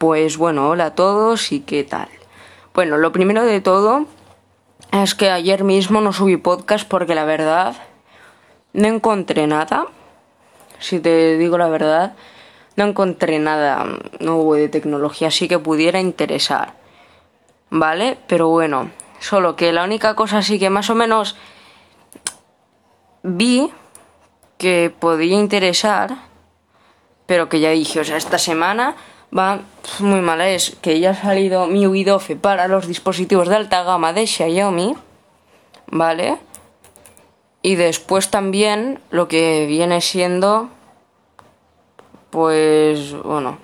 Pues bueno, hola a todos y qué tal. Bueno, lo primero de todo es que ayer mismo no subí podcast porque la verdad no encontré nada. Si te digo la verdad, no encontré nada nuevo de tecnología así que pudiera interesar. ¿Vale? Pero bueno, solo que la única cosa así que más o menos vi que podía interesar, pero que ya dije, o sea, esta semana va muy mala es que ya ha salido mi UIDOFE para los dispositivos de alta gama de Xiaomi, ¿vale? Y después también lo que viene siendo, pues, bueno,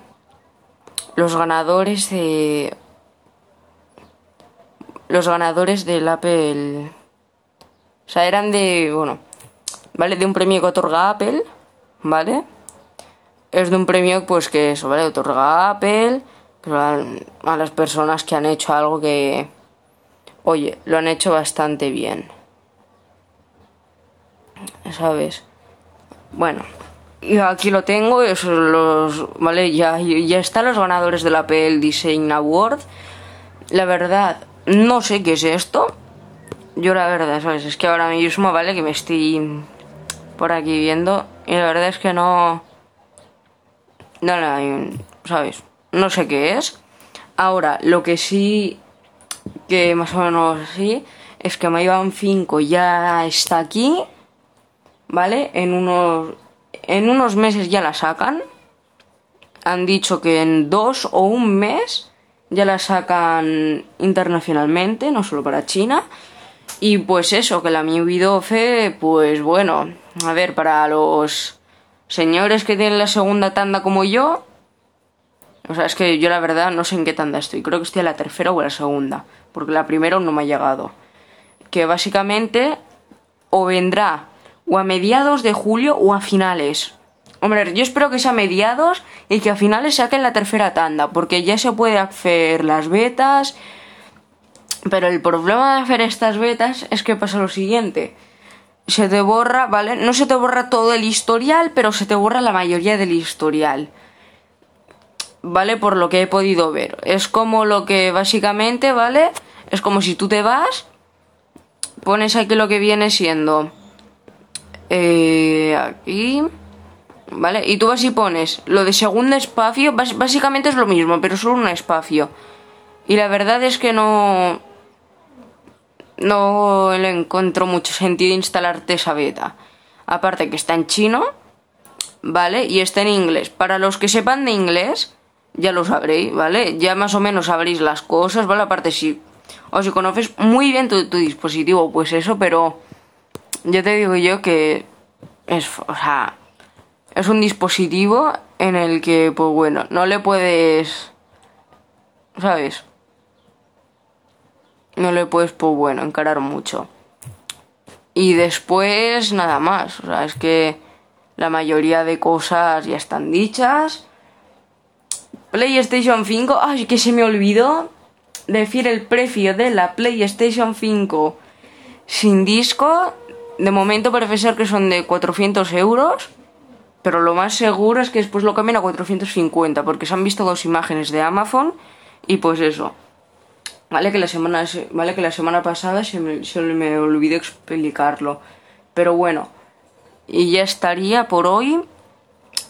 los ganadores de... Los ganadores del Apple... O sea, eran de, bueno, ¿vale? De un premio que otorga Apple, ¿vale? Es de un premio pues que eso, ¿vale? Otorga Apple a, las personas que han hecho algo que, oye, lo han hecho bastante bien. ¿Sabes? Bueno, y aquí lo tengo, los, ¿vale? Ya, ya están los ganadores del Apple Design Award. La verdad, no sé qué es esto. Yo la verdad, ¿sabes? Es que ahora mismo, ¿vale? Que me estoy por aquí viendo. Y la verdad es que no no, ¿sabes? No sé qué es. Ahora, lo que sí, que más o menos sí, es que Mayban 5 ya está aquí, ¿vale? En unos, en unos meses ya la sacan. Han dicho que en dos o un mes ya la sacan internacionalmente, no solo para China. Y pues eso, que la Mi 12, pues bueno, a ver, para los señores que tienen la segunda tanda como yo, o sea, es que yo la verdad no sé en qué tanda estoy. Creo que estoy en la tercera o la segunda. Porque la primera no me ha llegado. Que básicamente o vendrá o a mediados de julio o a finales. Hombre, yo espero que sea a mediados y que a finales saquen la tercera tanda. Porque ya se puede hacer las betas. Pero el problema de hacer estas betas es que pasa lo siguiente se te borra, ¿vale? No se te borra todo el historial, pero se te borra la mayoría del historial. ¿Vale? Por lo que he podido ver. Es como lo que básicamente, ¿vale? Es como si tú te vas, pones aquí lo que viene siendo... Eh, aquí... ¿Vale? Y tú vas y pones lo de segundo espacio, básicamente es lo mismo, pero solo un espacio. Y la verdad es que no no le encuentro mucho sentido instalarte esa beta. Aparte que está en chino, ¿vale? Y está en inglés. Para los que sepan de inglés, ya lo sabréis, ¿vale? Ya más o menos sabréis las cosas, ¿vale? Aparte si o si conoces muy bien tu, dispositivo, pues eso, pero ya te digo yo que es, o sea, es un dispositivo en el que, pues bueno, no le puedes, ¿sabes? No le puedes, pues bueno, encarar mucho. Y después nada más, o sea, es que la mayoría de cosas ya están dichas. PlayStation 5, ay, que se me olvidó decir el precio de la PlayStation 5 sin disco. De momento parece ser que son de 400 euros. Pero lo más seguro es que después lo cambien a 450. Porque se han visto dos imágenes de Amazon. Y pues eso. Vale que la semana, vale que la semana pasada se me, se me olvidó explicarlo. Pero bueno, y ya estaría por hoy.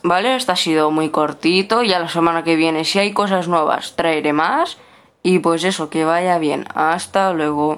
¿Vale? Este ha sido muy cortito. Ya la semana que viene, si hay cosas nuevas, traeré más. Y pues eso, que vaya bien. Hasta luego.